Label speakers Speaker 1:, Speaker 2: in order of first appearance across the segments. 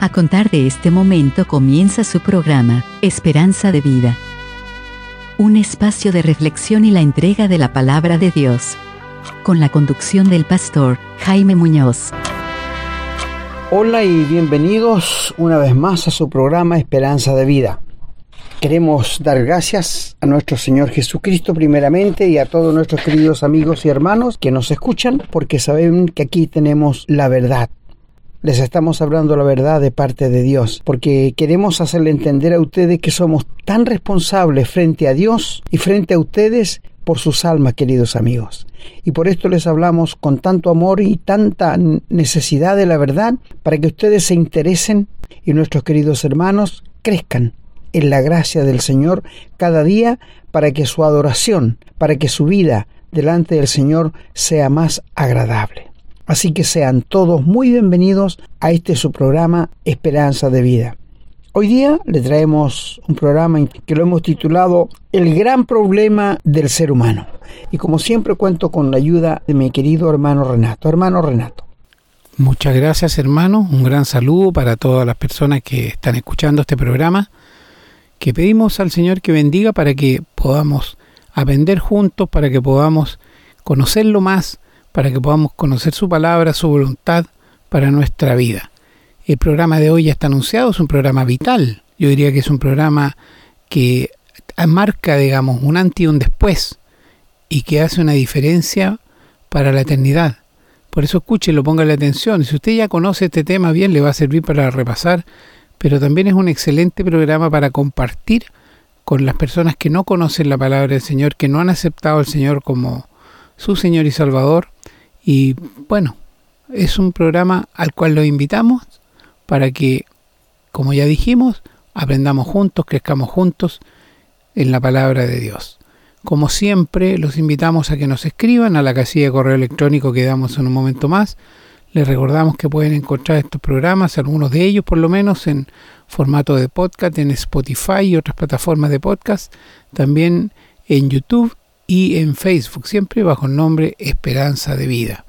Speaker 1: A contar de este momento comienza su programa, Esperanza de Vida. Un espacio de reflexión y la entrega de la palabra de Dios. Con la conducción del pastor Jaime Muñoz.
Speaker 2: Hola y bienvenidos una vez más a su programa Esperanza de Vida. Queremos dar gracias a nuestro Señor Jesucristo primeramente y a todos nuestros queridos amigos y hermanos que nos escuchan porque saben que aquí tenemos la verdad les estamos hablando la verdad de parte de Dios, porque queremos hacerle entender a ustedes que somos tan responsables frente a Dios y frente a ustedes por sus almas, queridos amigos. Y por esto les hablamos con tanto amor y tanta necesidad de la verdad para que ustedes se interesen y nuestros queridos hermanos crezcan en la gracia del Señor cada día para que su adoración, para que su vida delante del Señor sea más agradable. Así que sean todos muy bienvenidos a este su programa Esperanza de Vida. Hoy día le traemos un programa que lo hemos titulado El gran problema del ser humano. Y como siempre cuento con la ayuda de mi querido hermano Renato. Hermano Renato.
Speaker 3: Muchas gracias hermano, un gran saludo para todas las personas que están escuchando este programa, que pedimos al Señor que bendiga para que podamos aprender juntos, para que podamos conocerlo más, para que podamos conocer su palabra, su voluntad para nuestra vida. El programa de hoy ya está anunciado, es un programa vital. Yo diría que es un programa que marca, digamos, un antes y un después y que hace una diferencia para la eternidad. Por eso escúchelo, póngale atención. Si usted ya conoce este tema bien, le va a servir para repasar, pero también es un excelente programa para compartir con las personas que no conocen la palabra del Señor, que no han aceptado al Señor como su Señor y Salvador, y bueno, es un programa al cual lo invitamos para que, como ya dijimos, aprendamos juntos, crezcamos juntos en la palabra de Dios. Como siempre, los invitamos a que nos escriban a la casilla de correo electrónico que damos en un momento más. Les recordamos que pueden encontrar estos programas, algunos de ellos por lo menos, en formato de podcast, en Spotify y otras plataformas de podcast, también en YouTube y en Facebook, siempre bajo el nombre Esperanza de Vida.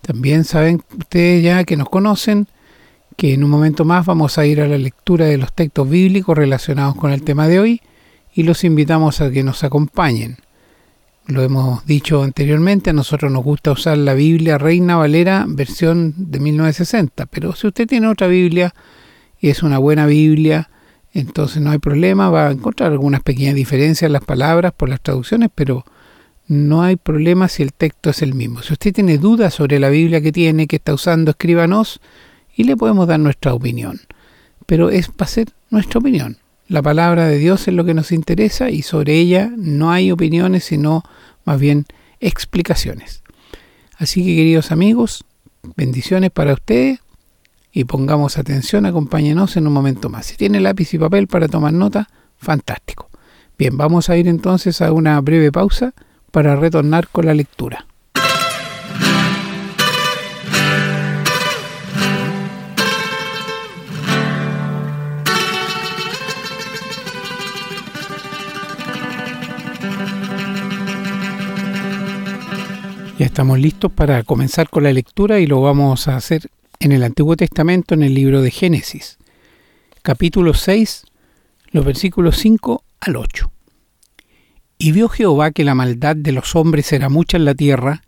Speaker 3: También saben ustedes ya que nos conocen que en un momento más vamos a ir a la lectura de los textos bíblicos relacionados con el tema de hoy y los invitamos a que nos acompañen. Lo hemos dicho anteriormente, a nosotros nos gusta usar la Biblia Reina Valera versión de 1960, pero si usted tiene otra Biblia y es una buena Biblia, entonces no hay problema, va a encontrar algunas pequeñas diferencias en las palabras por las traducciones, pero no hay problema si el texto es el mismo. Si usted tiene dudas sobre la Biblia que tiene, que está usando, escríbanos y le podemos dar nuestra opinión. Pero es para ser nuestra opinión. La palabra de Dios es lo que nos interesa y sobre ella no hay opiniones, sino más bien explicaciones. Así que queridos amigos, bendiciones para ustedes y pongamos atención, acompáñenos en un momento más. Si tiene lápiz y papel para tomar nota, fantástico. Bien, vamos a ir entonces a una breve pausa para retornar con la lectura. Ya estamos listos para comenzar con la lectura y lo vamos a hacer en el Antiguo Testamento, en el libro de Génesis, capítulo 6, los versículos 5 al 8. Y vio Jehová que la maldad de los hombres era mucha en la tierra,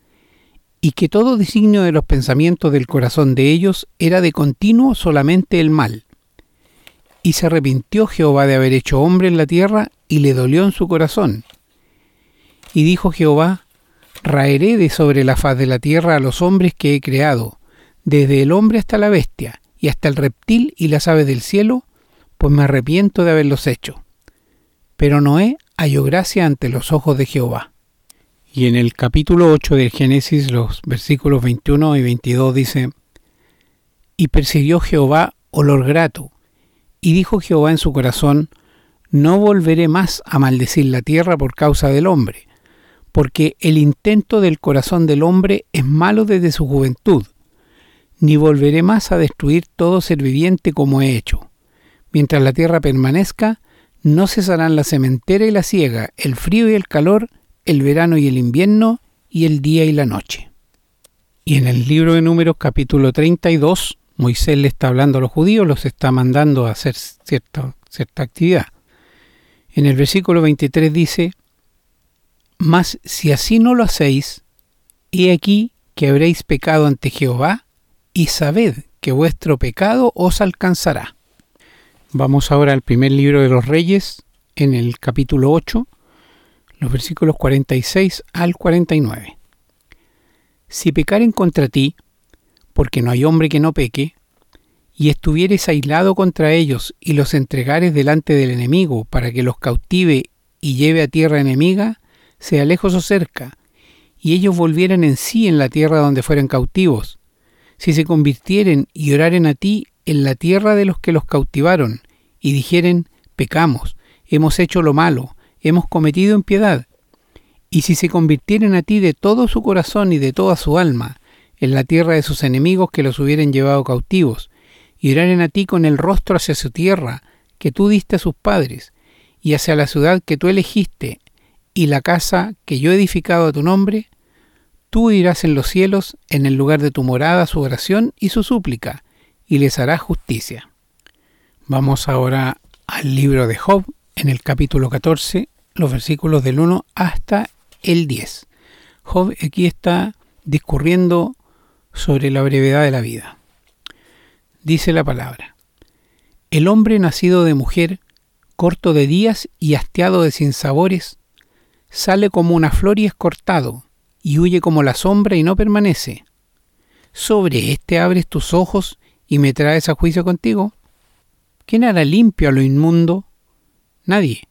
Speaker 3: y que todo designio de los pensamientos del corazón de ellos era de continuo solamente el mal. Y se arrepintió Jehová de haber hecho hombre en la tierra, y le dolió en su corazón. Y dijo Jehová, Raeré de sobre la faz de la tierra a los hombres que he creado, desde el hombre hasta la bestia, y hasta el reptil y las aves del cielo, pues me arrepiento de haberlos hecho. Pero Noé halló gracia ante los ojos de Jehová. Y en el capítulo 8 del Génesis, los versículos 21 y 22 dice, Y persiguió Jehová olor grato, y dijo Jehová en su corazón, No volveré más a maldecir la tierra por causa del hombre, porque el intento del corazón del hombre es malo desde su juventud, ni volveré más a destruir todo ser viviente como he hecho. Mientras la tierra permanezca, no cesarán la sementera y la siega, el frío y el calor, el verano y el invierno, y el día y la noche. Y en el libro de números capítulo 32, Moisés le está hablando a los judíos, los está mandando a hacer cierta, cierta actividad. En el versículo 23 dice, Mas si así no lo hacéis, he aquí que habréis pecado ante Jehová, y sabed que vuestro pecado os alcanzará. Vamos ahora al primer libro de los Reyes, en el capítulo 8, los versículos 46 al 49. Si pecaren contra ti, porque no hay hombre que no peque, y estuvieres aislado contra ellos y los entregares delante del enemigo para que los cautive y lleve a tierra enemiga, sea lejos o cerca, y ellos volvieran en sí en la tierra donde fueran cautivos, si se convirtieren y oraren a ti en la tierra de los que los cautivaron, y dijeren, pecamos, hemos hecho lo malo, hemos cometido impiedad, y si se convirtieren a ti de todo su corazón y de toda su alma, en la tierra de sus enemigos que los hubieran llevado cautivos, y oraren a ti con el rostro hacia su tierra, que tú diste a sus padres, y hacia la ciudad que tú elegiste, y la casa que yo he edificado a tu nombre, tú irás en los cielos, en el lugar de tu morada, su oración y su súplica, y les harás justicia. Vamos ahora al libro de Job, en el capítulo 14, los versículos del 1 hasta el 10. Job aquí está discurriendo sobre la brevedad de la vida dice la palabra. El hombre nacido de mujer, corto de días y hastiado de sinsabores, sale como una flor y es cortado, y huye como la sombra y no permanece. Sobre éste abres tus ojos y me traes a juicio contigo. ¿Quién hará limpio a lo inmundo? Nadie.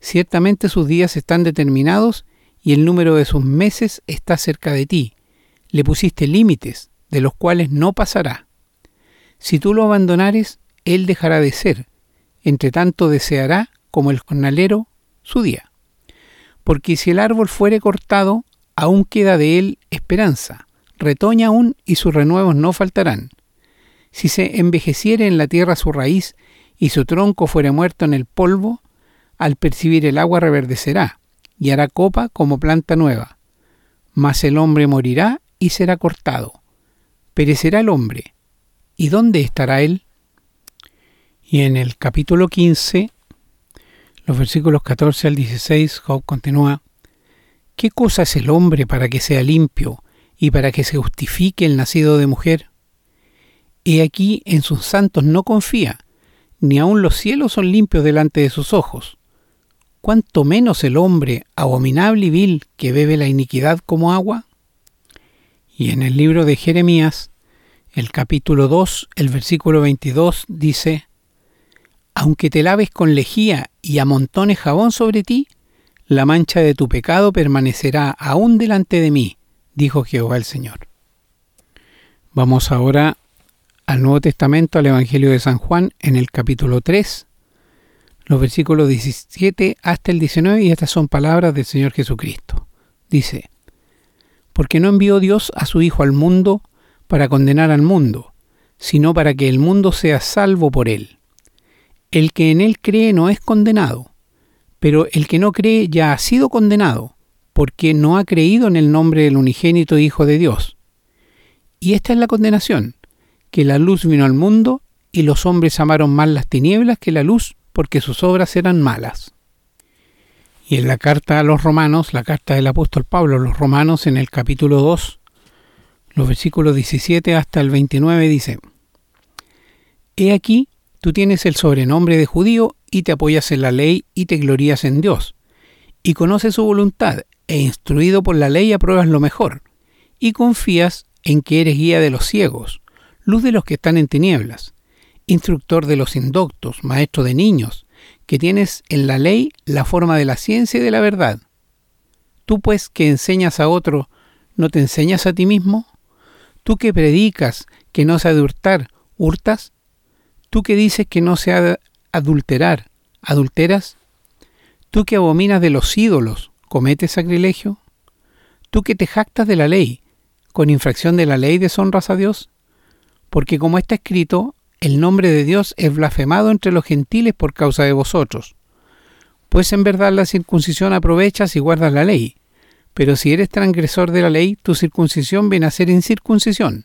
Speaker 3: Ciertamente sus días están determinados y el número de sus meses está cerca de ti. Le pusiste límites, de los cuales no pasará. Si tú lo abandonares, él dejará de ser, entre tanto deseará, como el jornalero, su día. Porque si el árbol fuere cortado, aún queda de él esperanza, retoña aún y sus renuevos no faltarán. Si se envejeciere en la tierra su raíz y su tronco fuere muerto en el polvo, al percibir el agua reverdecerá y hará copa como planta nueva. Mas el hombre morirá y será cortado. Perecerá el hombre, ¿Y dónde estará Él? Y en el capítulo 15, los versículos 14 al 16, Job continúa, ¿Qué cosa es el hombre para que sea limpio y para que se justifique el nacido de mujer? He aquí en sus santos no confía, ni aun los cielos son limpios delante de sus ojos. ¿Cuánto menos el hombre abominable y vil que bebe la iniquidad como agua? Y en el libro de Jeremías, el capítulo 2, el versículo 22 dice, Aunque te laves con lejía y amontones jabón sobre ti, la mancha de tu pecado permanecerá aún delante de mí, dijo Jehová el Señor. Vamos ahora al Nuevo Testamento, al Evangelio de San Juan, en el capítulo 3, los versículos 17 hasta el 19, y estas son palabras del Señor Jesucristo. Dice, Porque no envió Dios a su Hijo al mundo para condenar al mundo, sino para que el mundo sea salvo por él. El que en él cree no es condenado, pero el que no cree ya ha sido condenado, porque no ha creído en el nombre del unigénito Hijo de Dios. Y esta es la condenación, que la luz vino al mundo y los hombres amaron más las tinieblas que la luz, porque sus obras eran malas. Y en la carta a los romanos, la carta del apóstol Pablo a los romanos en el capítulo 2, los versículos 17 hasta el 29 dice, He aquí, tú tienes el sobrenombre de judío y te apoyas en la ley y te glorías en Dios, y conoces su voluntad, e instruido por la ley apruebas lo mejor, y confías en que eres guía de los ciegos, luz de los que están en tinieblas, instructor de los indoctos, maestro de niños, que tienes en la ley la forma de la ciencia y de la verdad. Tú pues que enseñas a otro, ¿no te enseñas a ti mismo? Tú que predicas que no se ha de hurtar, ¿hurtas? Tú que dices que no se ha adulterar, ¿adulteras? Tú que abominas de los ídolos, ¿cometes sacrilegio? Tú que te jactas de la ley, ¿con infracción de la ley deshonras a Dios? Porque como está escrito, el nombre de Dios es blasfemado entre los gentiles por causa de vosotros. Pues en verdad la circuncisión aprovechas y guardas la ley, pero si eres transgresor de la ley, tu circuncisión viene a ser incircuncisión.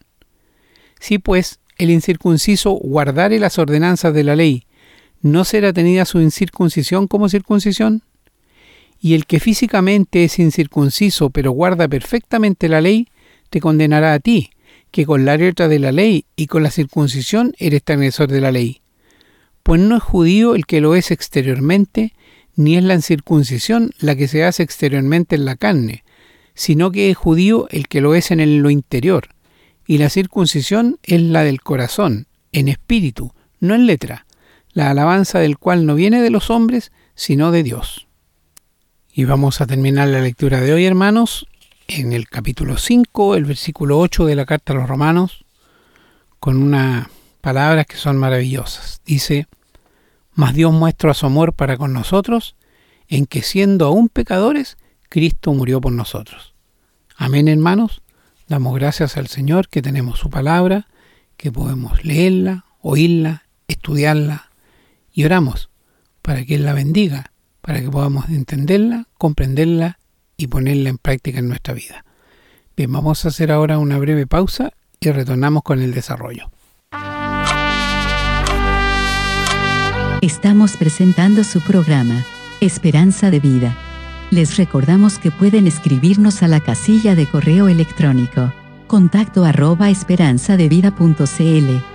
Speaker 3: Si pues el incircunciso guardare las ordenanzas de la ley, ¿no será tenida su incircuncisión como circuncisión? Y el que físicamente es incircunciso pero guarda perfectamente la ley, te condenará a ti, que con la letra de la ley y con la circuncisión eres transgresor de la ley. Pues no es judío el que lo es exteriormente, ni es la incircuncisión la que se hace exteriormente en la carne, sino que es judío el que lo es en lo interior, y la circuncisión es la del corazón, en espíritu, no en letra, la alabanza del cual no viene de los hombres, sino de Dios. Y vamos a terminar la lectura de hoy, hermanos, en el capítulo 5, el versículo 8 de la carta a los romanos, con unas palabras que son maravillosas. Dice, Mas Dios muestra su amor para con nosotros, en que siendo aún pecadores, Cristo murió por nosotros. Amén, hermanos. Damos gracias al Señor que tenemos su palabra, que podemos leerla, oírla, estudiarla y oramos para que Él la bendiga, para que podamos entenderla, comprenderla y ponerla en práctica en nuestra vida. Bien, vamos a hacer ahora una breve pausa y retornamos con el desarrollo.
Speaker 1: Estamos presentando su programa, Esperanza de Vida les recordamos que pueden escribirnos a la casilla de correo electrónico contacto arroba esperanzadevida.cl.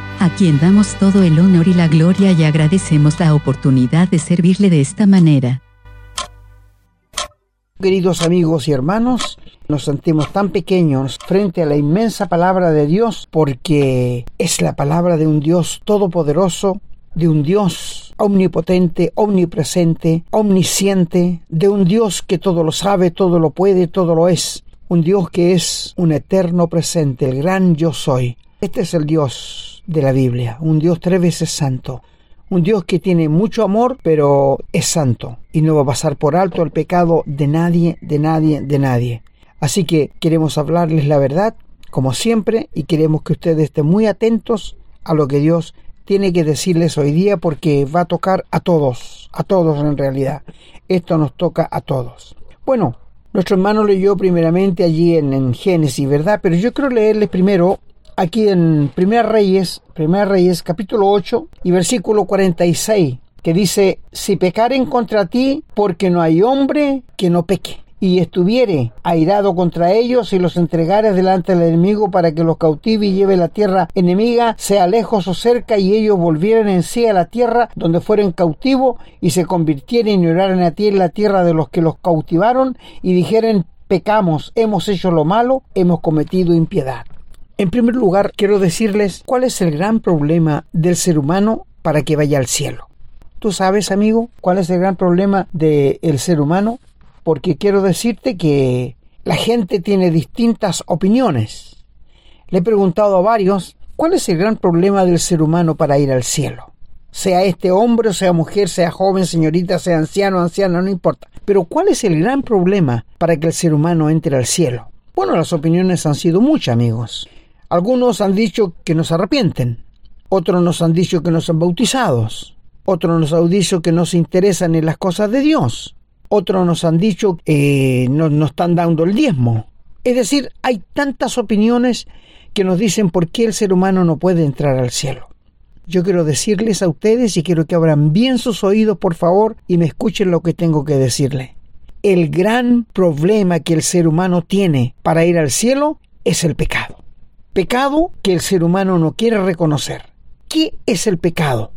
Speaker 1: a quien damos todo el honor y la gloria y agradecemos la oportunidad de servirle de esta manera.
Speaker 2: Queridos amigos y hermanos, nos sentimos tan pequeños frente a la inmensa palabra de Dios porque es la palabra de un Dios todopoderoso, de un Dios omnipotente, omnipresente, omnisciente, de un Dios que todo lo sabe, todo lo puede, todo lo es. Un Dios que es un eterno presente, el gran yo soy. Este es el Dios de la Biblia, un Dios tres veces santo. Un Dios que tiene mucho amor, pero es santo y no va a pasar por alto el pecado de nadie, de nadie, de nadie. Así que queremos hablarles la verdad, como siempre, y queremos que ustedes estén muy atentos a lo que Dios tiene que decirles hoy día porque va a tocar a todos, a todos en realidad. Esto nos toca a todos. Bueno, nuestro hermano leyó primeramente allí en, Génesis, ¿verdad? Pero yo quiero leerles primero aquí en Primera Reyes, Primera Reyes capítulo 8 y versículo 46, que dice, si pecaren contra ti, porque no hay hombre que no peque y estuviere airado contra ellos y los entregare delante del enemigo para que los cautive y lleve la tierra enemiga, sea lejos o cerca, y ellos volvieran en sí a la tierra donde fueren cautivos y se convirtieren y oraran a ti en la tierra de los que los cautivaron y dijeren pecamos, hemos hecho lo malo, hemos cometido impiedad. En primer lugar, quiero decirles cuál es el gran problema del ser humano para que vaya al cielo. ¿Tú sabes, amigo, cuál es el gran problema del ser humano? porque quiero decirte que la gente tiene distintas opiniones. Le he preguntado a varios cuál es el gran problema del ser humano para ir al cielo. Sea este hombre, sea mujer, sea joven, señorita, sea anciano, anciana, no importa. Pero ¿cuál es el gran problema para que el ser humano entre al cielo? Bueno, las opiniones han sido muchas, amigos. Algunos han dicho que nos arrepienten, otros nos han dicho que no son bautizados, otros nos han dicho que no se interesan en las cosas de Dios, otros nos han dicho que no nos están dando el diezmo. Es decir, hay tantas opiniones que nos dicen por qué el ser humano no puede entrar al cielo. Yo quiero decirles a ustedes y quiero que abran bien sus oídos, por favor, y me escuchen lo que tengo que decirle. El gran problema que el ser humano tiene para ir al cielo es el pecado. Pecado que el ser humano no quiere reconocer. ¿Qué es el pecado?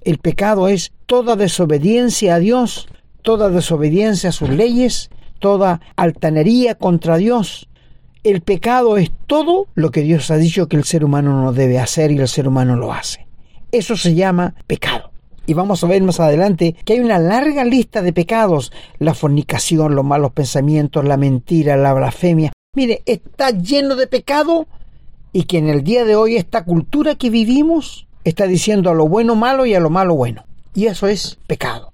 Speaker 2: El pecado es toda desobediencia a Dios toda desobediencia a sus leyes, toda altanería contra Dios. El pecado es todo lo que Dios ha dicho que el ser humano no debe hacer y el ser humano lo hace. Eso se llama pecado. Y vamos a ver más adelante que hay una larga lista de pecados. La fornicación, los malos pensamientos, la mentira, la blasfemia. Mire, está lleno de pecado y que en el día de hoy esta cultura que vivimos está diciendo a lo bueno malo y a lo malo bueno. Y eso es pecado.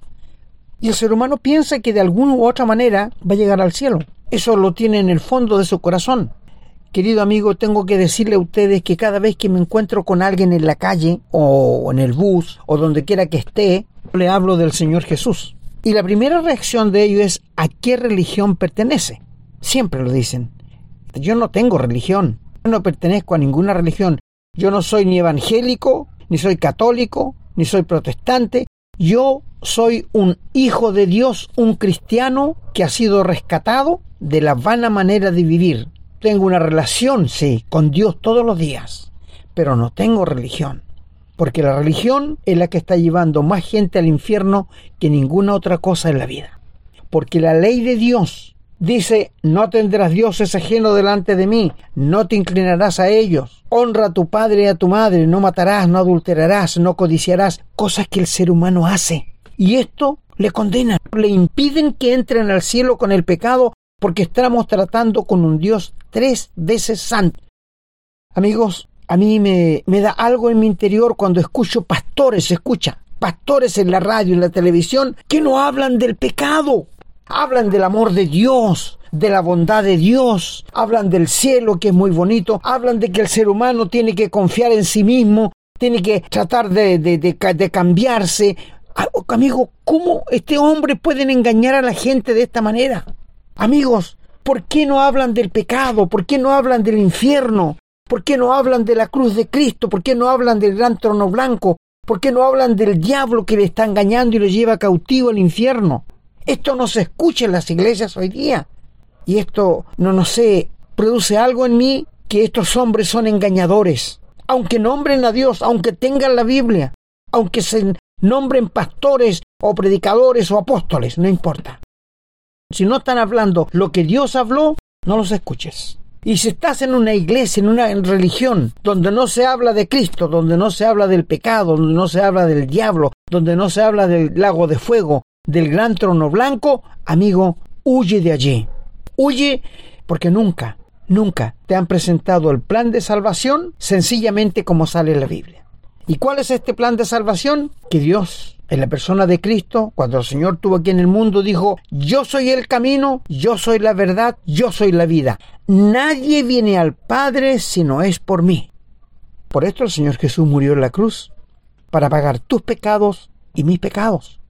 Speaker 2: Y el ser humano piensa que de alguna u otra manera va a llegar al cielo. Eso lo tiene en el fondo de su corazón. Querido amigo, tengo que decirle a ustedes que cada vez que me encuentro con alguien en la calle o en el bus o donde quiera que esté, le hablo del Señor Jesús. Y la primera reacción de ellos es ¿a qué religión pertenece? Siempre lo dicen. Yo no tengo religión, no pertenezco a ninguna religión. Yo no soy ni evangélico, ni soy católico, ni soy protestante. Yo soy un hijo de Dios, un cristiano que ha sido rescatado de la vana manera de vivir. Tengo una relación, sí, con Dios todos los días, pero no tengo religión. Porque la religión es la que está llevando más gente al infierno que ninguna otra cosa en la vida. Porque la ley de Dios Dice, no tendrás dioses ajeno delante de mí, no te inclinarás a ellos, honra a tu padre y a tu madre, no matarás, no adulterarás, no codiciarás, cosas que el ser humano hace. Y esto le condena, le impiden que entren al cielo con el pecado porque estamos tratando con un Dios tres veces santo. Amigos, a mí me, me da algo en mi interior cuando escucho pastores, escucha, pastores en la radio, en la televisión, que no hablan del pecado Hablan del amor de Dios, de la bondad de Dios, hablan del cielo que es muy bonito, hablan de que el ser humano tiene que confiar en sí mismo, tiene que tratar de, de, de, cambiarse. Ah, amigo, ¿cómo este hombre pueden engañar a la gente de esta manera? Amigos, ¿por qué no hablan del pecado? ¿Por qué no hablan del infierno? ¿Por qué no hablan de la cruz de Cristo? ¿Por qué no hablan del gran trono blanco? ¿Por qué no hablan del diablo que le está engañando y le lleva cautivo al infierno? Esto no se escucha en las iglesias hoy día. Y esto, no, no sé, produce algo en mí que estos hombres son engañadores. Aunque nombren a Dios, aunque tengan la Biblia, aunque se nombren pastores o predicadores o apóstoles, no importa. Si no están hablando lo que Dios habló, no los escuches. Y si estás en una iglesia, en una religión, donde no se habla de Cristo, donde no se habla del pecado, donde no se habla del diablo, donde no se habla del lago de fuego, del gran trono blanco, amigo, huye de allí. Huye porque nunca, nunca te han presentado el plan de salvación sencillamente como sale en la Biblia. ¿Y cuál es este plan de salvación? Que Dios, en la persona de Cristo, cuando el Señor estuvo aquí en el mundo, dijo, yo soy el camino, yo soy la verdad, yo soy la vida. Nadie viene al Padre si no es por mí. Por esto el Señor Jesús murió en la cruz, para pagar tus pecados y mis pecados.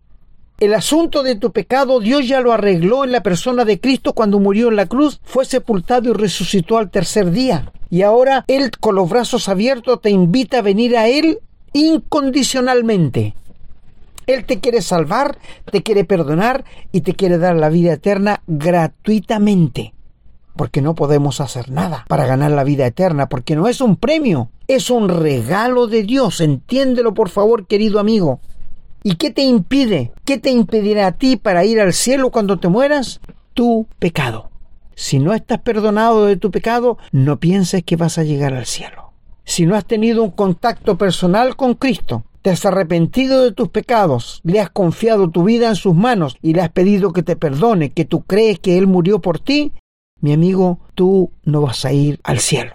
Speaker 2: El asunto de tu pecado Dios ya lo arregló en la persona de Cristo cuando murió en la cruz, fue sepultado y resucitó al tercer día. Y ahora Él con los brazos abiertos te invita a venir a Él incondicionalmente. Él te quiere salvar, te quiere perdonar y te quiere dar la vida eterna gratuitamente. Porque no podemos hacer nada para ganar la vida eterna, porque no es un premio, es un regalo de Dios. Entiéndelo por favor, querido amigo. ¿Y qué te impide? ¿Qué te impedirá a ti para ir al cielo cuando te mueras? Tu pecado. Si no estás perdonado de tu pecado, no pienses que vas a llegar al cielo. Si no has tenido un contacto personal con Cristo, te has arrepentido de tus pecados, le has confiado tu vida en sus manos y le has pedido que te perdone, que tú crees que Él murió por ti, mi amigo, tú no vas a ir al cielo.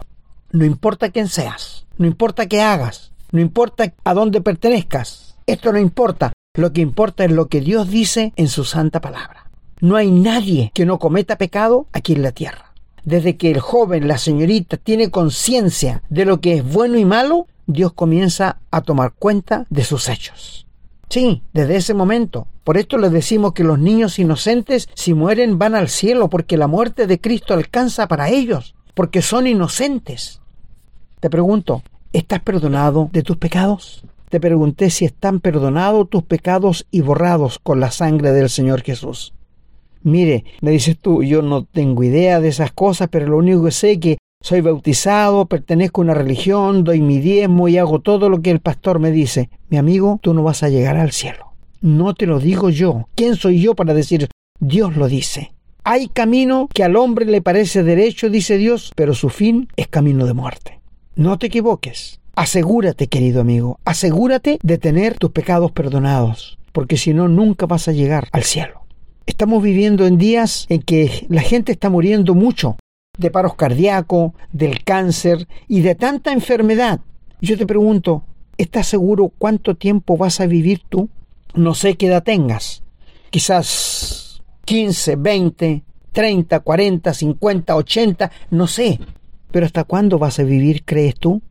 Speaker 2: No importa quién seas, no importa qué hagas, no importa a dónde pertenezcas, esto no importa. Lo que importa es lo que Dios dice en su santa palabra. No hay nadie que no cometa pecado aquí en la tierra. Desde que el joven, la señorita, tiene conciencia de lo que es bueno y malo, Dios comienza a tomar cuenta de sus hechos. Sí, desde ese momento. Por esto les decimos que los niños inocentes, si mueren, van al cielo, porque la muerte de Cristo alcanza para ellos, porque son inocentes. Te pregunto, ¿estás perdonado de tus pecados? Te pregunté si están perdonados tus pecados y borrados con la sangre del Señor Jesús. Mire, me dices tú, yo no tengo idea de esas cosas, pero lo único que sé es que soy bautizado, pertenezco a una religión, doy mi diezmo y hago todo lo que el pastor me dice. Mi amigo, tú no vas a llegar al cielo. No te lo digo yo. ¿Quién soy yo para decir Dios lo dice? Hay camino que al hombre le parece derecho, dice Dios, pero su fin es camino de muerte. No te equivoques. Asegúrate, querido amigo, asegúrate de tener tus pecados perdonados, porque si no, nunca vas a llegar al cielo. Estamos viviendo en días en que la gente está muriendo mucho de paros cardíacos, del cáncer y de tanta enfermedad. Yo te pregunto, ¿estás seguro cuánto tiempo vas a vivir tú? No sé qué edad tengas. Quizás 15, 20, 30, 40, 50, 80, no sé. Pero ¿hasta cuándo vas a vivir, crees tú?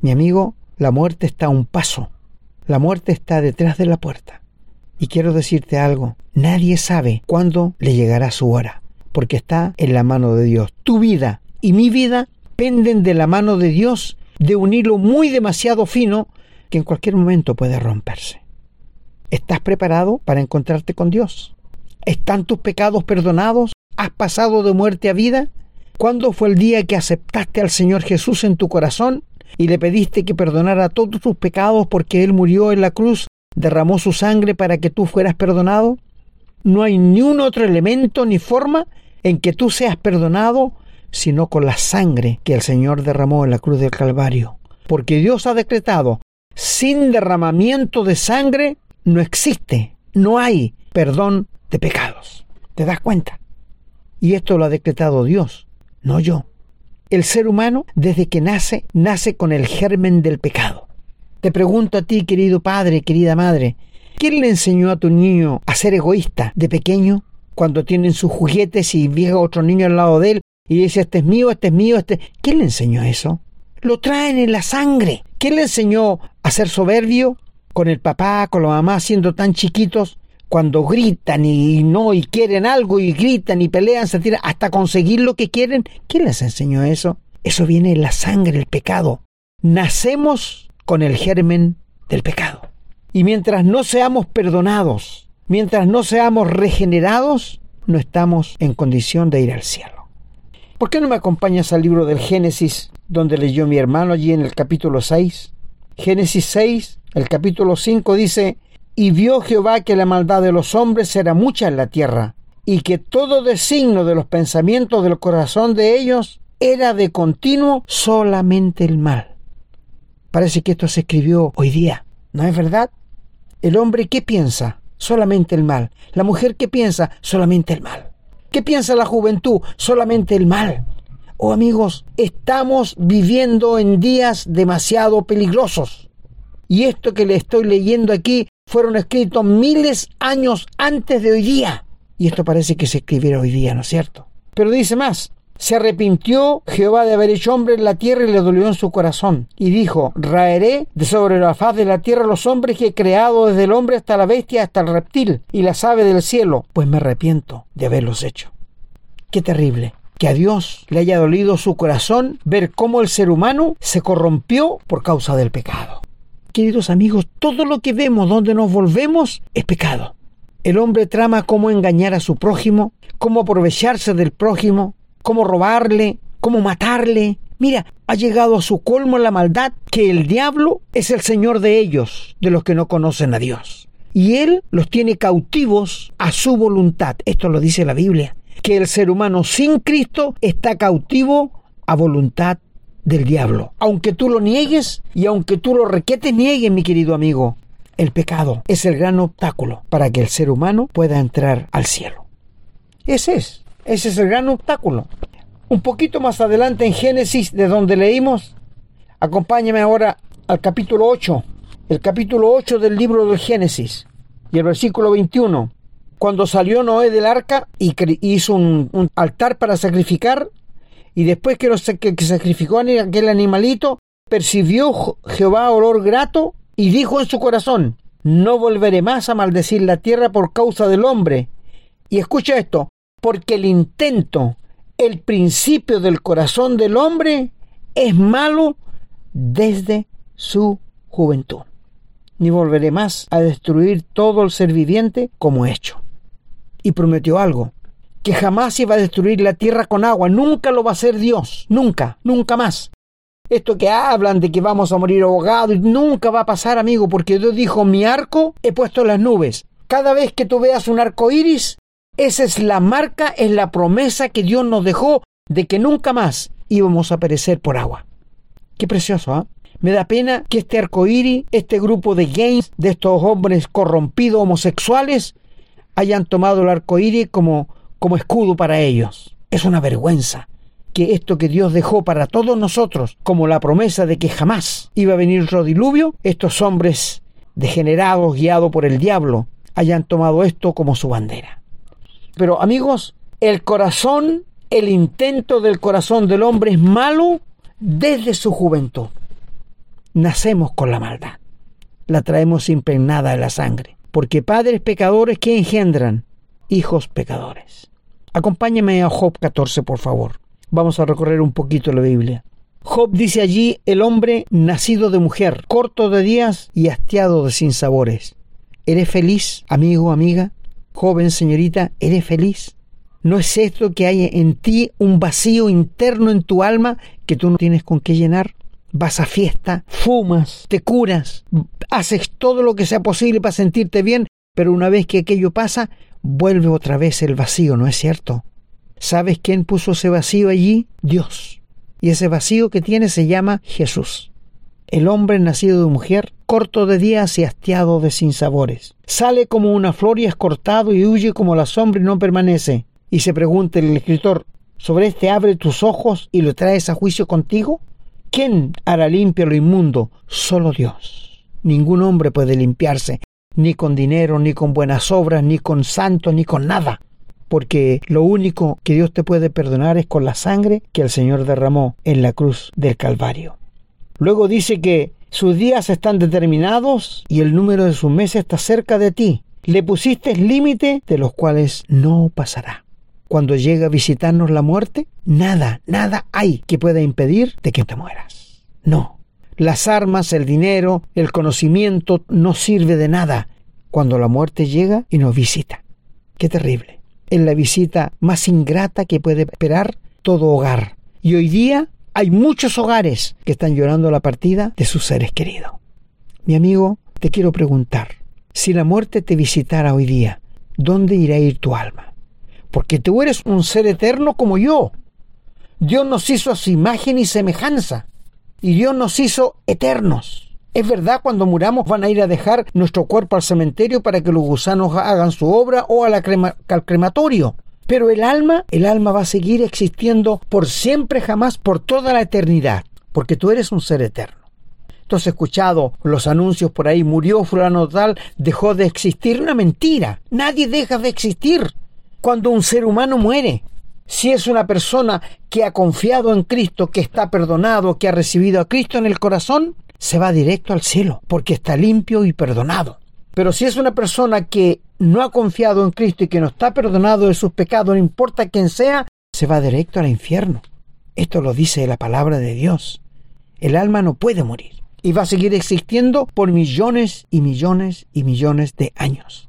Speaker 2: Mi amigo, la muerte está a un paso. La muerte está detrás de la puerta. Y quiero decirte algo, nadie sabe cuándo le llegará su hora, porque está en la mano de Dios. Tu vida y mi vida penden de la mano de Dios de un hilo muy demasiado fino que en cualquier momento puede romperse. ¿Estás preparado para encontrarte con Dios? ¿Están tus pecados perdonados? ¿Has pasado de muerte a vida? ¿Cuándo fue el día que aceptaste al Señor Jesús en tu corazón y le pediste que perdonara todos tus pecados porque Él murió en la cruz, derramó su sangre para que tú fueras perdonado? No hay ni un otro elemento ni forma en que tú seas perdonado sino con la sangre que el Señor derramó en la cruz del Calvario. Porque Dios ha decretado, sin derramamiento de sangre no existe, no hay perdón de pecados. ¿Te das cuenta? Y esto lo ha decretado Dios, no yo. El ser humano, desde que nace, nace con el germen del pecado. Te pregunto a ti, querido padre, querida madre, ¿quién le enseñó a tu niño a ser egoísta de pequeño? Cuando tienen sus juguetes y llega otro niño al lado de él y dice, este es mío, este es mío, este... ¿Quién le enseñó eso? Lo traen en la sangre. ¿Quién le enseñó a ser soberbio? Con el papá, con la mamá, siendo tan chiquitos, cuando gritan y no y quieren algo y gritan y pelean, se tiran hasta conseguir lo que quieren. ¿Quién les enseñó eso? Eso viene en la sangre, el pecado. Nacemos con el germen del pecado. Y mientras no seamos perdonados, mientras no seamos regenerados, no estamos en condición de ir al cielo. ¿Por qué no me acompañas al libro del Génesis, donde leyó mi hermano allí en el capítulo 6? Génesis 6, el capítulo 5 dice, y vio Jehová que la maldad de los hombres era mucha en la tierra, y que todo designo de los pensamientos del corazón de ellos era de continuo solamente el mal. Parece que esto se escribió hoy día, ¿no es verdad? El hombre qué piensa? Solamente el mal. La mujer qué piensa? Solamente el mal. ¿Qué piensa la juventud? Solamente el mal. Oh amigos, estamos viviendo en días demasiado peligrosos. Y esto que le estoy leyendo aquí fueron escritos miles años antes de hoy día. Y esto parece que se escribiera hoy día, ¿no es cierto? Pero dice más, se arrepintió Jehová de haber hecho hombre en la tierra y le dolió en su corazón. Y dijo, raeré de sobre la faz de la tierra los hombres que he creado desde el hombre hasta la bestia, hasta el reptil y las aves del cielo, pues me arrepiento de haberlos hecho. Qué terrible que a Dios le haya dolido su corazón ver cómo el ser humano se corrompió por causa del pecado queridos amigos, todo lo que vemos donde nos volvemos es pecado. El hombre trama cómo engañar a su prójimo, cómo aprovecharse del prójimo, cómo robarle, cómo matarle. Mira, ha llegado a su colmo la maldad que el diablo es el señor de ellos, de los que no conocen a Dios. Y él los tiene cautivos a su voluntad. Esto lo dice la Biblia. Que el ser humano sin Cristo está cautivo a voluntad del diablo. Aunque tú lo niegues y aunque tú lo requete niegues, mi querido amigo, el pecado es el gran obstáculo para que el ser humano pueda entrar al cielo. Ese es, ese es el gran obstáculo. Un poquito más adelante en Génesis, de donde leímos, acompáñame ahora al capítulo 8, el capítulo 8 del libro del Génesis, y el versículo 21. Cuando salió Noé del arca y hizo un, un altar para sacrificar, y después que, que, sacrificó aquel animalito, percibió Jehová olor grato y dijo en su corazón, no volveré más a maldecir la tierra por causa del hombre. Y escucha esto, porque el intento, el principio del corazón del hombre es malo desde su juventud. Ni volveré más a destruir todo el ser viviente como he hecho. Y prometió algo, que jamás iba a destruir la tierra con agua. Nunca lo va a hacer Dios. Nunca, nunca más. Esto que hablan de que vamos a morir ahogados, nunca va a pasar, amigo, porque Dios dijo: Mi arco he puesto en las nubes. Cada vez que tú veas un arco iris, esa es la marca, es la promesa que Dios nos dejó de que nunca más íbamos a perecer por agua. Qué precioso, ¿ah? Me da pena que este arco iris, este grupo de gays, de estos hombres corrompidos homosexuales, hayan tomado el arco iris como como escudo para ellos. Es una vergüenza que esto que Dios dejó para todos nosotros, como la promesa de que jamás iba a venir otro diluvio, estos hombres degenerados guiados por el diablo, hayan tomado esto como su bandera. Pero amigos, el corazón, el intento del corazón del hombre es malo desde su juventud. Nacemos con la maldad. La traemos impregnada en la sangre. Porque padres pecadores que engendran hijos pecadores. Acompáñame a Job 14, por favor. Vamos a recorrer un poquito la Biblia. Job dice allí, el hombre nacido de mujer, corto de días y hastiado de sinsabores. ¿Eres feliz, amigo, amiga? Joven señorita, ¿eres feliz? ¿No es esto que hay en ti un vacío interno en tu alma que tú no tienes con qué llenar? Vas a fiesta, fumas, te curas, haces todo lo que sea posible para sentirte bien, pero una vez que aquello pasa, vuelve otra vez el vacío, ¿no es cierto? ¿Sabes quién puso ese vacío allí? Dios. Y ese vacío que tiene se llama Jesús. El hombre nacido de mujer, corto de días y hastiado de sinsabores. Sale como una flor y es cortado y huye como la sombra y no permanece. Y se pregunta el escritor, ¿sobre este abre tus ojos y lo traes a juicio contigo? ¿Quién hará limpio lo inmundo? Solo Dios. Ningún hombre puede limpiarse, ni con dinero, ni con buenas obras, ni con santo, ni con nada porque lo único que Dios te puede perdonar es con la sangre que el Señor derramó en la cruz del Calvario. Luego dice que sus días están determinados y el número de sus meses está cerca de ti. Le pusiste límite de los cuales no pasará. Cuando llega a visitarnos la muerte, nada, nada hay que pueda impedir de que te mueras. No. Las armas, el dinero, el conocimiento no sirve de nada cuando la muerte llega y nos visita. Qué terrible en la visita más ingrata que puede esperar todo hogar. Y hoy día hay muchos hogares que están llorando la partida de sus seres queridos. Mi amigo, te quiero preguntar, si la muerte te visitara hoy día, ¿dónde irá a ir tu alma? Porque tú eres un ser eterno como yo. Dios nos hizo a su imagen y semejanza. Y Dios nos hizo eternos. Es verdad, cuando muramos van a ir a dejar nuestro cuerpo al cementerio para que los gusanos hagan su obra o al crematorio. Pero el alma, el alma va a seguir existiendo por siempre, jamás, por toda la eternidad, porque tú eres un ser eterno. Entonces escuchado los anuncios por ahí, murió fulano tal, dejó de existir. Una mentira. Nadie deja de existir cuando un ser humano muere. Si es una persona que ha confiado en Cristo, que está perdonado, que ha recibido a Cristo en el corazón, se va directo al cielo, porque está limpio y perdonado. Pero si es una persona que no ha confiado en Cristo y que no está perdonado de sus pecados, no importa quién sea, se va directo al infierno. Esto lo dice la palabra de Dios. El alma no puede morir y va a seguir existiendo por millones y millones y millones de años.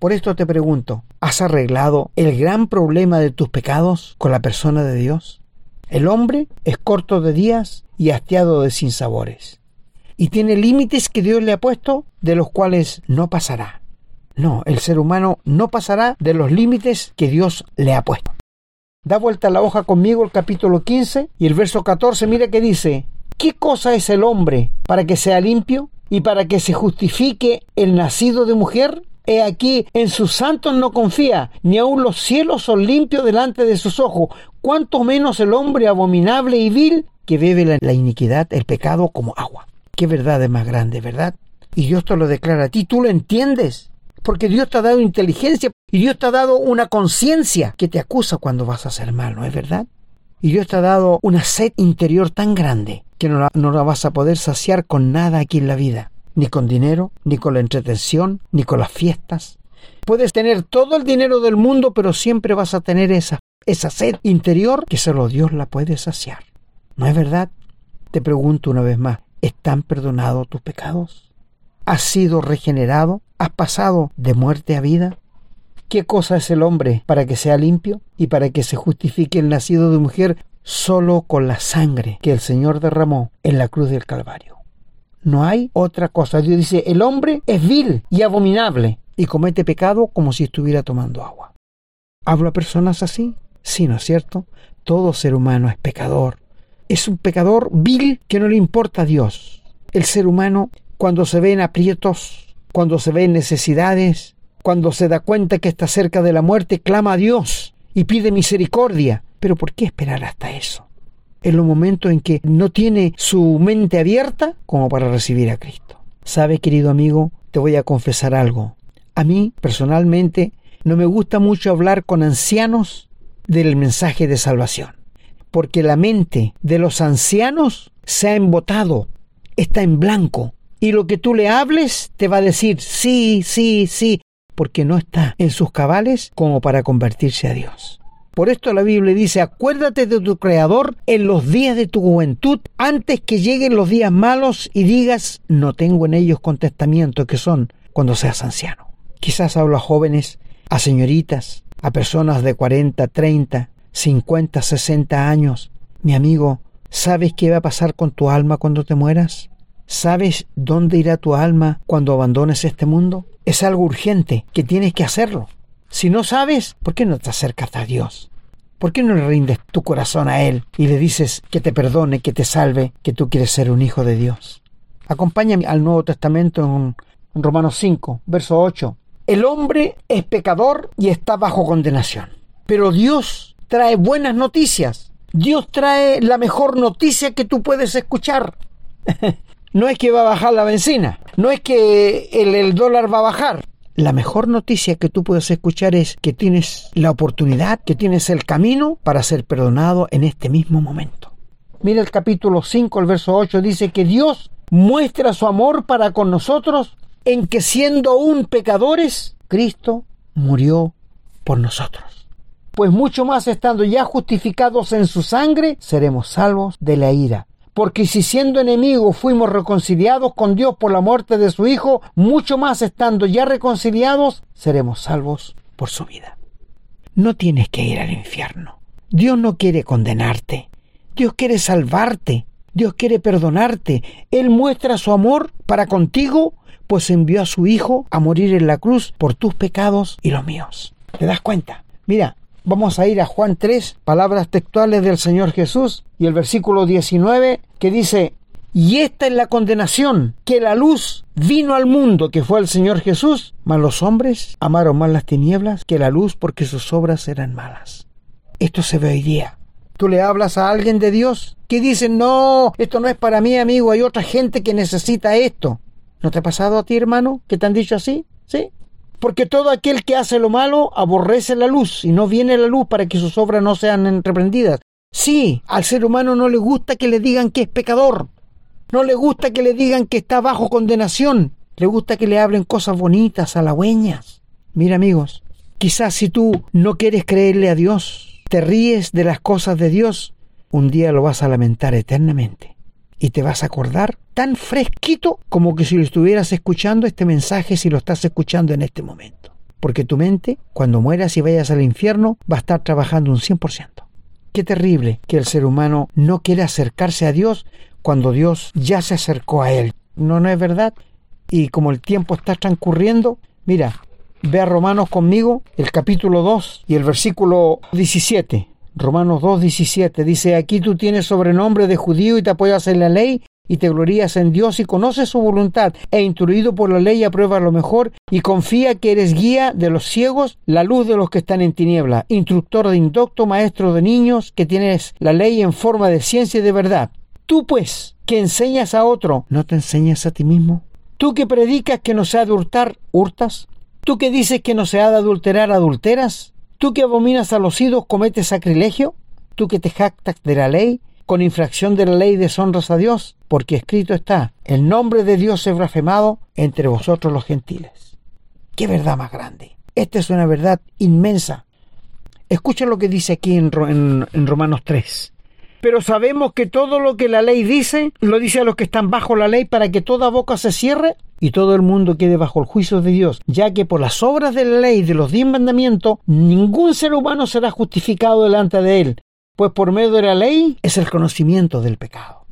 Speaker 2: Por esto te pregunto, ¿has arreglado el gran problema de tus pecados con la persona de Dios? El hombre es corto de días y hastiado de sinsabores y tiene límites que Dios le ha puesto de los cuales no pasará. No, el ser humano no pasará de los límites que Dios le ha puesto. Da vuelta la hoja conmigo el capítulo 15 y el verso 14, mira que dice, ¿qué cosa es el hombre para que sea limpio y para que se justifique el nacido de mujer? He aquí, en sus santos no confía, ni aun los cielos son limpios delante de sus ojos, cuanto menos el hombre abominable y vil que bebe la, la iniquidad, el pecado como agua qué verdad es más grande, ¿verdad? Y Dios te lo declara a ti, tú lo entiendes. Porque Dios te ha dado inteligencia y Dios te ha dado una conciencia que te acusa cuando vas a hacer mal, ¿no es verdad? Y Dios te ha dado una sed interior tan grande que no no la vas a poder saciar con nada aquí en la vida. Ni con dinero, ni con la entretención, ni con las fiestas. Puedes tener todo el dinero del mundo, pero siempre vas a tener esa, esa sed interior que solo Dios la puede saciar. ¿No es verdad? Te pregunto una vez más, ¿Están perdonados tus pecados? ¿Has sido regenerado? ¿Has pasado de muerte a vida? ¿Qué cosa es el hombre para que sea limpio y para que se justifique el nacido de mujer solo con la sangre que el Señor derramó en la cruz del Calvario? No hay otra cosa. Dios dice, el hombre es vil y abominable y comete pecado como si estuviera tomando agua. ¿Hablo a personas así? Sí, ¿no es cierto? Todo ser humano es pecador es un pecador vil que no le importa a Dios. El ser humano, cuando se ve en aprietos, cuando se ve en necesidades, cuando se da cuenta que está cerca de la muerte, clama a Dios y pide misericordia. Pero ¿por qué esperar hasta eso? En los momentos en que no tiene su mente abierta como para recibir a Cristo. Sabe, querido amigo, te voy a confesar algo. A mí, personalmente, no me gusta mucho hablar con ancianos del mensaje de salvación, porque la mente de los ancianos se ha embotado, está en blanco, y lo que tú le hables te va a decir sí, sí, sí, porque no está en sus cabales como para convertirse a Dios. Por esto la Biblia dice, acuérdate de tu Creador en los días de tu juventud, antes que lleguen los días malos y digas, no tengo en ellos contestamiento, que son cuando seas anciano. Quizás hablo a jóvenes, a señoritas, a personas de 40, 30, 50, 60 años. Mi amigo, ¿sabes qué va a pasar con tu alma cuando te mueras? ¿Sabes dónde irá tu alma cuando abandones este mundo? Es algo urgente que tienes que hacerlo. Si no sabes, ¿por qué no te acercas a Dios? ¿Por qué no le rindes tu corazón a Él y le dices que te perdone, que te salve, que tú quieres ser un hijo de Dios? Acompáñame al Nuevo Testamento en, Romanos 5, verso 8. El hombre es pecador y está bajo condenación. Pero Dios trae buenas noticias. Dios trae la mejor noticia que tú puedes escuchar. no es que va a bajar la benzina, no es que el dólar va a bajar, la mejor noticia que tú puedes escuchar es que tienes la oportunidad, que tienes el camino para ser perdonado en este mismo momento. Mira el capítulo 5, el verso 8, dice que Dios muestra su amor para con nosotros en que siendo aún pecadores, Cristo murió por nosotros. Pues mucho más estando ya justificados en su sangre, seremos salvos de la ira. Porque si siendo enemigos fuimos reconciliados con Dios por la muerte de su Hijo, mucho más estando ya reconciliados, seremos salvos por su vida. No tienes que ir al infierno. Dios no quiere condenarte. Dios quiere salvarte. Dios quiere perdonarte. Él muestra su amor para contigo, pues envió a su Hijo a morir en la cruz por tus pecados y los míos. ¿Te das cuenta? Mira, Vamos a ir a Juan 3, palabras textuales del Señor Jesús y el versículo 19 que dice, y esta es la condenación, que la luz vino al mundo, que fue el Señor Jesús, mas los hombres amaron más las tinieblas que la luz porque sus obras eran malas. Esto se ve hoy día. Tú le hablas a alguien de Dios que dice, no, esto no es para mí, amigo, hay otra gente que necesita esto. ¿No te ha pasado a ti, hermano, que te han dicho así? ¿Sí? Porque todo aquel que hace lo malo aborrece la luz y no viene la luz para que sus obras no sean reprendidas. Sí, al ser humano no le gusta que le digan que es pecador. No le gusta que le digan que está bajo condenación. Le gusta que le hablen cosas bonitas, halagüeñas. Mira amigos, quizás si tú no quieres creerle a Dios, te ríes de las cosas de Dios, un día lo vas a lamentar eternamente y te vas a acordar tan fresquito como que si lo estuvieras escuchando este mensaje si lo estás escuchando en este momento. Porque tu mente, cuando mueras y vayas al infierno, va a estar trabajando un 100%. Qué terrible que el ser humano no quiera acercarse a Dios cuando Dios ya se acercó a él. ¿No, no es verdad? Y como el tiempo está transcurriendo, mira, ve a Romanos conmigo, el capítulo 2 y el versículo 17. Romanos 2.17 dice, aquí tú tienes sobrenombre de judío y te apoyas en la ley y te glorías en Dios y conoces su voluntad e instruido por la ley aprueba lo mejor y confía que eres guía de los ciegos, la luz de los que están en tiniebla, instructor de indocto, maestro de niños, que tienes la ley en forma de ciencia y de verdad. Tú pues, que enseñas a otro, ¿no te enseñas a ti mismo? Tú que predicas que no se ha de hurtar, hurtas. Tú que dices que no se ha de adulterar, adulteras. Tú que abominas a los ídolos cometes sacrilegio, tú que te jactas de la ley, con infracción de la ley deshonras a Dios, porque escrito está, el nombre de Dios es blasfemado entre vosotros los gentiles. ¡Qué verdad más grande! Esta es una verdad inmensa. Escucha lo que dice aquí en, en Romanos 3. Pero sabemos que todo lo que la ley dice, lo dice a los que están bajo la ley para que toda boca se cierre y todo el mundo quede bajo el juicio de Dios, ya que por las obras de la ley de los diez mandamientos, ningún ser humano será justificado delante de él, pues por medio de la ley es el conocimiento del pecado.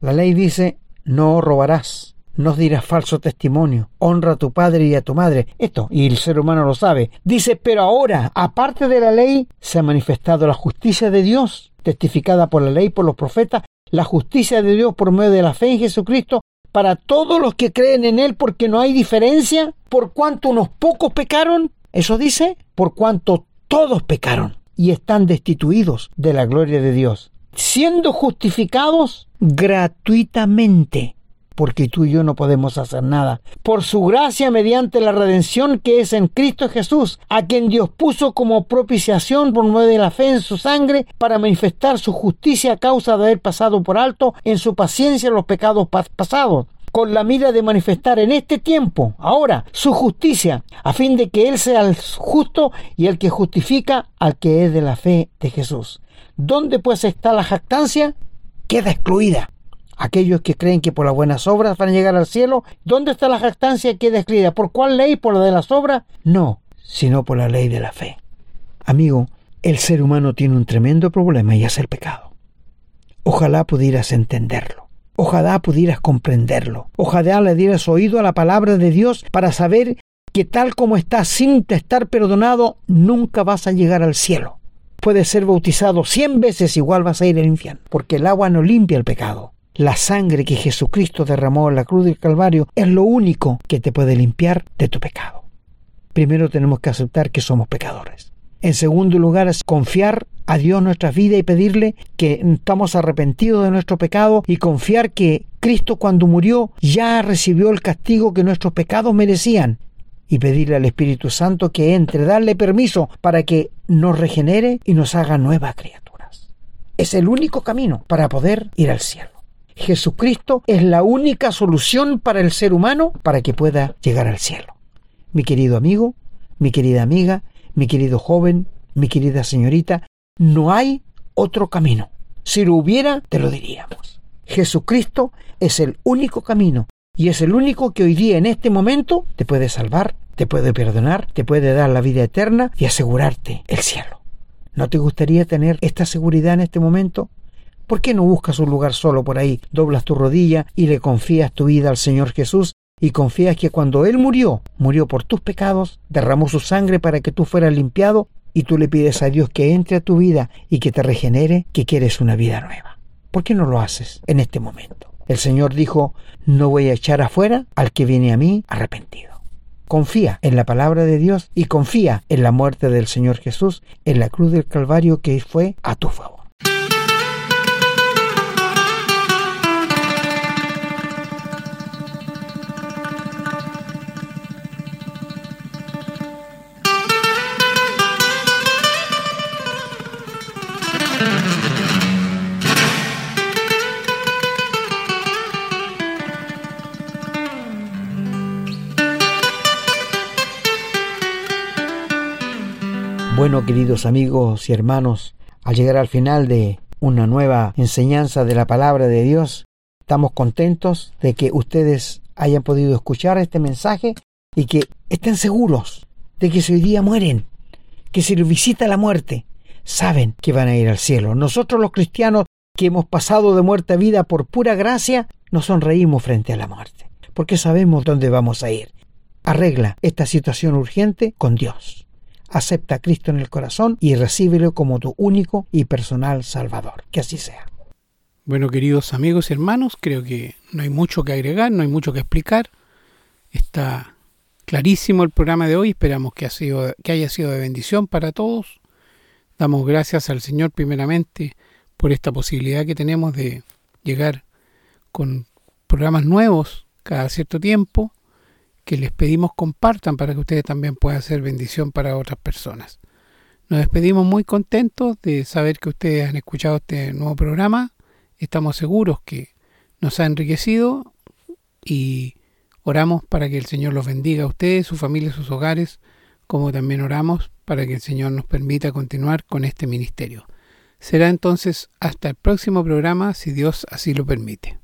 Speaker 2: La ley dice, no robarás, no dirás falso testimonio, honra a tu padre y a tu madre. Esto, y el ser humano lo sabe. Dice, pero ahora, aparte de la ley, se ha manifestado la justicia de Dios, testificada por la ley por los profetas, la justicia de Dios por medio de la fe en Jesucristo para todos los que creen en Él, porque no hay diferencia. Por cuanto unos pocos pecaron, eso dice, por cuanto todos pecaron y están destituidos de la gloria de Dios, siendo justificados gratuitamente porque tú y yo no podemos hacer nada. Por su gracia mediante la redención que es en Cristo Jesús, a quien Dios puso como propiciación por medio de la fe en su sangre para manifestar su justicia a causa de haber pasado por alto en su paciencia los pecados pasados con la mira de manifestar en este tiempo, ahora, su justicia, a fin de que Él sea el justo y el que justifica al que es de la fe de Jesús. ¿Dónde pues está la jactancia? Queda excluida. Aquellos que creen que por las buenas obras van a llegar al cielo, ¿dónde está la jactancia? Queda excluida. ¿Por cuál ley? ¿Por la de las obras? No, sino por la ley de la fe. Amigo, el ser humano tiene un tremendo problema y es el pecado. Ojalá pudieras entenderlo. Ojalá pudieras comprenderlo. Ojalá le dieras oído a la palabra de Dios para saber que tal como estás sin estar perdonado, nunca vas a llegar al cielo. Puedes ser bautizado cien veces, igual vas a ir al infierno, porque el agua no limpia el pecado. La sangre que Jesucristo derramó en la cruz del Calvario es lo único que te puede limpiar de tu pecado. Primero tenemos que aceptar que somos pecadores. En segundo lugar, es confiar a Dios nuestra vida y pedirle que estamos arrepentidos de nuestro pecado y confiar que Cristo cuando murió ya recibió el castigo que nuestros pecados merecían y pedirle al Espíritu Santo que entre, darle permiso para que nos regenere y nos haga nuevas criaturas. Es el único camino para poder ir al cielo. Jesucristo es la única solución para el ser humano para que pueda llegar al cielo. Mi querido amigo, mi querida amiga, mi querido joven, mi querida señorita, no hay otro camino. Si lo hubiera, te lo diríamos. Jesucristo es el único camino y es el único que hoy día en este momento te puede salvar, te puede perdonar, te puede dar la vida eterna y asegurarte el cielo. ¿No te gustaría tener esta seguridad en este momento? ¿Por qué no buscas un lugar solo por ahí, doblas tu rodilla y le confías tu vida al Señor Jesús y confías que cuando Él murió, murió por tus pecados, derramó su sangre para que tú fueras limpiado y tú le pides a Dios que entre a tu vida y que te regenere, que quieres una vida nueva. ¿Por qué no lo haces en este momento? El Señor dijo, no voy a echar afuera al que viene a mí arrepentido. Confía en la palabra de Dios y confía en la muerte del Señor Jesús en la cruz del Calvario que fue a tu favor. Bueno, queridos amigos y hermanos, al llegar al final de una nueva enseñanza de la palabra de Dios, estamos contentos de que ustedes hayan podido escuchar este mensaje y que estén seguros de que si hoy día mueren, que si visita la muerte, saben que van a ir al cielo. Nosotros los cristianos que hemos pasado de muerte a vida por pura gracia, nos sonreímos frente a la muerte, porque sabemos dónde vamos a ir. Arregla esta situación urgente con Dios acepta a Cristo en el corazón y recíbelo como tu único y personal Salvador. Que así sea.
Speaker 3: Bueno, queridos amigos y hermanos, creo que no hay mucho que agregar, no hay mucho que explicar. Está clarísimo el programa de hoy. Esperamos que, ha sido, que haya sido de bendición para todos. Damos gracias al Señor primeramente por esta posibilidad que tenemos de llegar con programas nuevos cada cierto tiempo que les pedimos compartan para que ustedes también puedan ser bendición para otras personas. Nos despedimos muy contentos de saber que ustedes han escuchado este nuevo programa. Estamos seguros que nos ha enriquecido y oramos para que el Señor los bendiga a ustedes, su familia, sus hogares, como también oramos para que el Señor nos permita continuar con este ministerio. Será entonces hasta el próximo programa si Dios así lo permite.